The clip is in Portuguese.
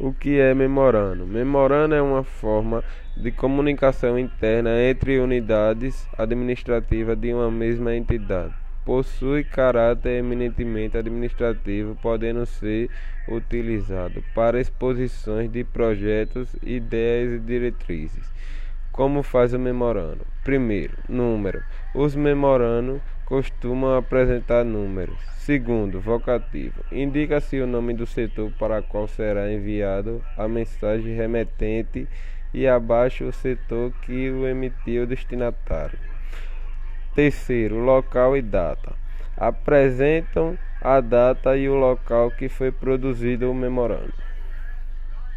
O que é memorando? Memorando é uma forma de comunicação interna entre unidades administrativas de uma mesma entidade. Possui caráter eminentemente administrativo, podendo ser utilizado para exposições de projetos, ideias e diretrizes. Como faz o memorando? Primeiro, número. Os memorandos costumam apresentar números. Segundo, vocativo. Indica-se o nome do setor para qual será enviado a mensagem remetente e abaixo o setor que o emitiu o destinatário. Terceiro, local e data. Apresentam a data e o local que foi produzido o memorando.